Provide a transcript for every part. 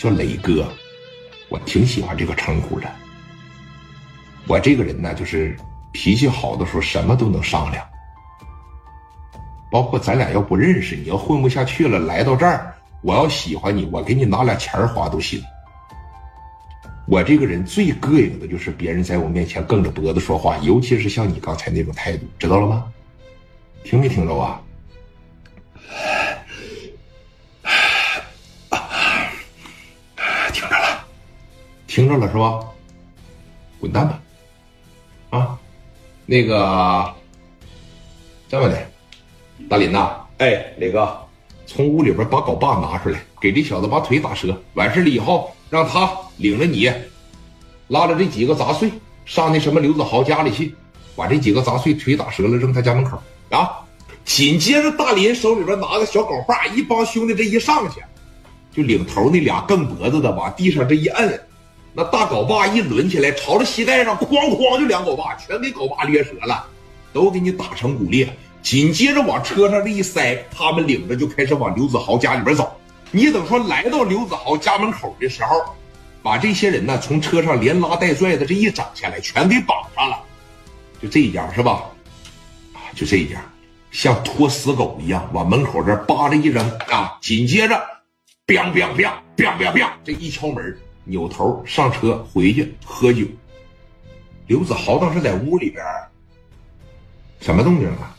叫磊哥，我挺喜欢这个称呼的。我这个人呢，就是脾气好的时候什么都能商量，包括咱俩要不认识，你要混不下去了，来到这儿，我要喜欢你，我给你拿俩钱花都行。我这个人最膈应的就是别人在我面前梗着脖子说话，尤其是像你刚才那种态度，知道了吗？听没听着啊？听着了是吧？滚蛋吧！啊，那个这么的，大林呐，哎，磊哥，从屋里边把镐把拿出来，给这小子把腿打折。完事了以后，让他领着你，拉着这几个杂碎上那什么刘子豪家里去，把这几个杂碎腿打折了，扔他家门口啊。紧接着，大林手里边拿个小镐把，一帮兄弟这一上去，就领头那俩更脖子的往地上这一摁。那大镐把一抡起来，朝着膝盖上哐哐就两镐把，全给镐把裂折了，都给你打成骨裂。紧接着往车上这一塞，他们领着就开始往刘子豪家里边走。你等说来到刘子豪家门口的时候，把这些人呢从车上连拉带拽的这一整下来，全给绑上了。就这一家是吧？就这一家，像拖死狗一样往门口这扒着一扔啊。紧接着，biang biang biang biang biang biang，这一敲门。扭头上车回去喝酒。刘子豪当时在屋里边，什么动静啊？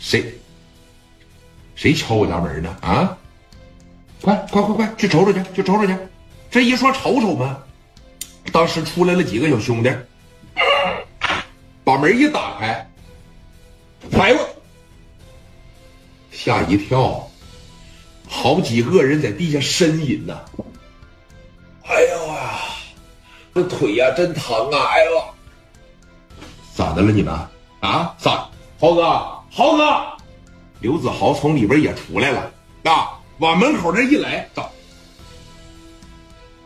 谁？谁敲我家门呢？啊！快快快快去瞅瞅去，去瞅瞅去！这一说瞅瞅嘛，当时出来了几个小兄弟，把门一打开，哎呦，吓一跳，好几个人在地下呻吟呐。这腿呀真疼啊！哎呦，咋的了你们？啊？咋？豪哥，豪哥，刘子豪从里边也出来了啊！往门口这一来，咋？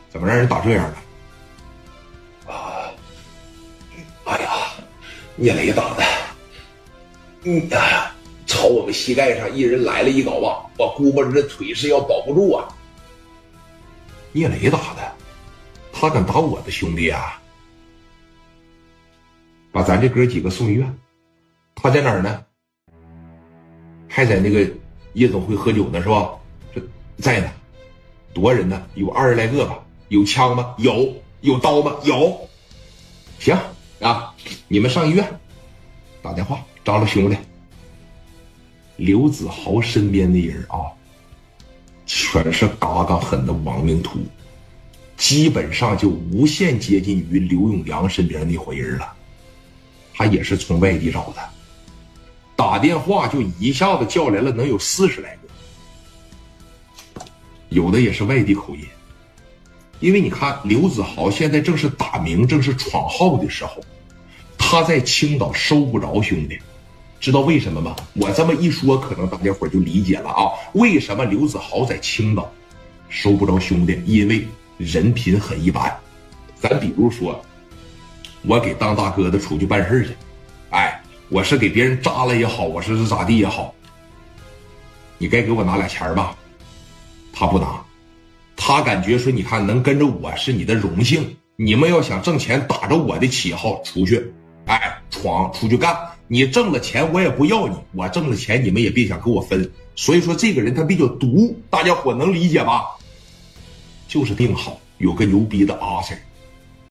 怎么让人打这样了？啊！哎呀，聂雷打的，嗯呀，朝我们膝盖上一人来了一镐把，我估摸着这腿是要保不住啊！聂磊打的，他敢打我的兄弟啊！把咱这哥几个送医院，他在哪儿呢？还在那个夜总会喝酒呢，是吧？这在呢，多少人呢？有二十来个吧？有枪吗？有。有刀吗？有。行啊，你们上医院，打电话张罗兄弟。刘子豪身边的人啊。全是嘎嘎狠的亡命徒，基本上就无限接近于刘永良身边那伙人了。他也是从外地找的，打电话就一下子叫来了，能有四十来个，有的也是外地口音。因为你看，刘子豪现在正是打名、正是闯号的时候，他在青岛收不着兄弟。知道为什么吗？我这么一说，可能大家伙就理解了啊。为什么刘子豪在青岛收不着兄弟？因为人品很一般。咱比如说，我给当大哥的出去办事去，哎，我是给别人扎了也好，我是是咋地也好，你该给我拿俩钱吧？他不拿，他感觉说，你看能跟着我是你的荣幸。你们要想挣钱，打着我的旗号出去，哎，闯出去干。你挣了钱，我也不要你；我挣了钱，你们也别想跟我分。所以说，这个人他比较毒，大家伙能理解吧？就是定好，有个牛逼的阿 Sir，